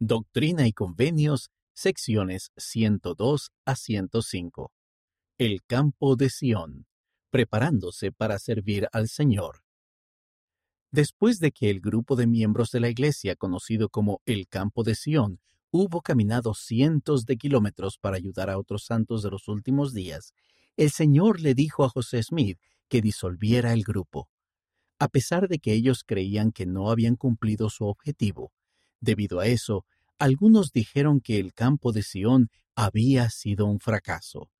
Doctrina y Convenios, secciones 102 a 105. El campo de Sión, preparándose para servir al Señor. Después de que el grupo de miembros de la iglesia, conocido como el campo de Sión, hubo caminado cientos de kilómetros para ayudar a otros santos de los últimos días, el Señor le dijo a José Smith que disolviera el grupo. A pesar de que ellos creían que no habían cumplido su objetivo, debido a eso, algunos dijeron que el campo de Sión había sido un fracaso.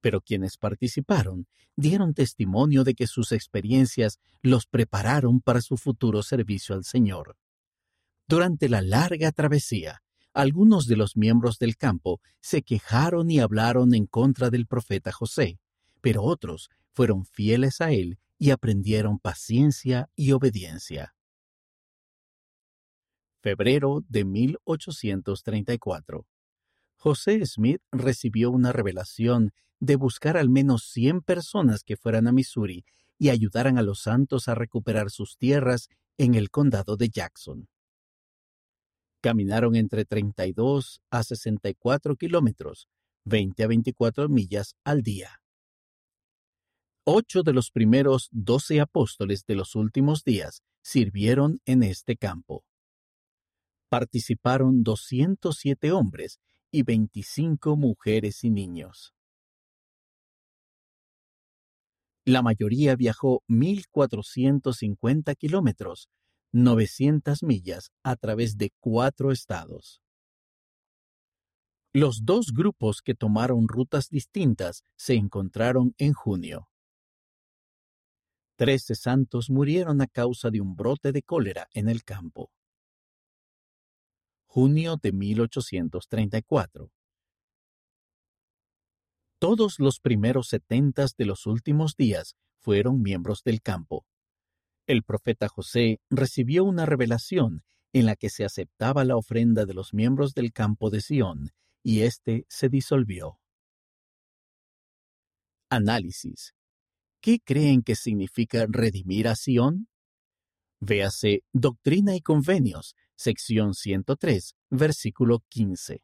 Pero quienes participaron dieron testimonio de que sus experiencias los prepararon para su futuro servicio al Señor. Durante la larga travesía, algunos de los miembros del campo se quejaron y hablaron en contra del profeta José, pero otros fueron fieles a él y aprendieron paciencia y obediencia. Febrero de 1834. José Smith recibió una revelación de buscar al menos 100 personas que fueran a Missouri y ayudaran a los santos a recuperar sus tierras en el condado de Jackson. Caminaron entre 32 a 64 kilómetros, 20 a 24 millas al día. Ocho de los primeros doce apóstoles de los últimos días sirvieron en este campo. Participaron 207 hombres y 25 mujeres y niños. La mayoría viajó 1.450 kilómetros 900 millas a través de cuatro estados. Los dos grupos que tomaron rutas distintas se encontraron en junio. Trece santos murieron a causa de un brote de cólera en el campo. Junio de 1834. Todos los primeros setentas de los últimos días fueron miembros del campo. El profeta José recibió una revelación en la que se aceptaba la ofrenda de los miembros del campo de Sión, y éste se disolvió. Análisis. ¿Qué creen que significa redimir a Sión? Véase Doctrina y Convenios, sección 103, versículo 15.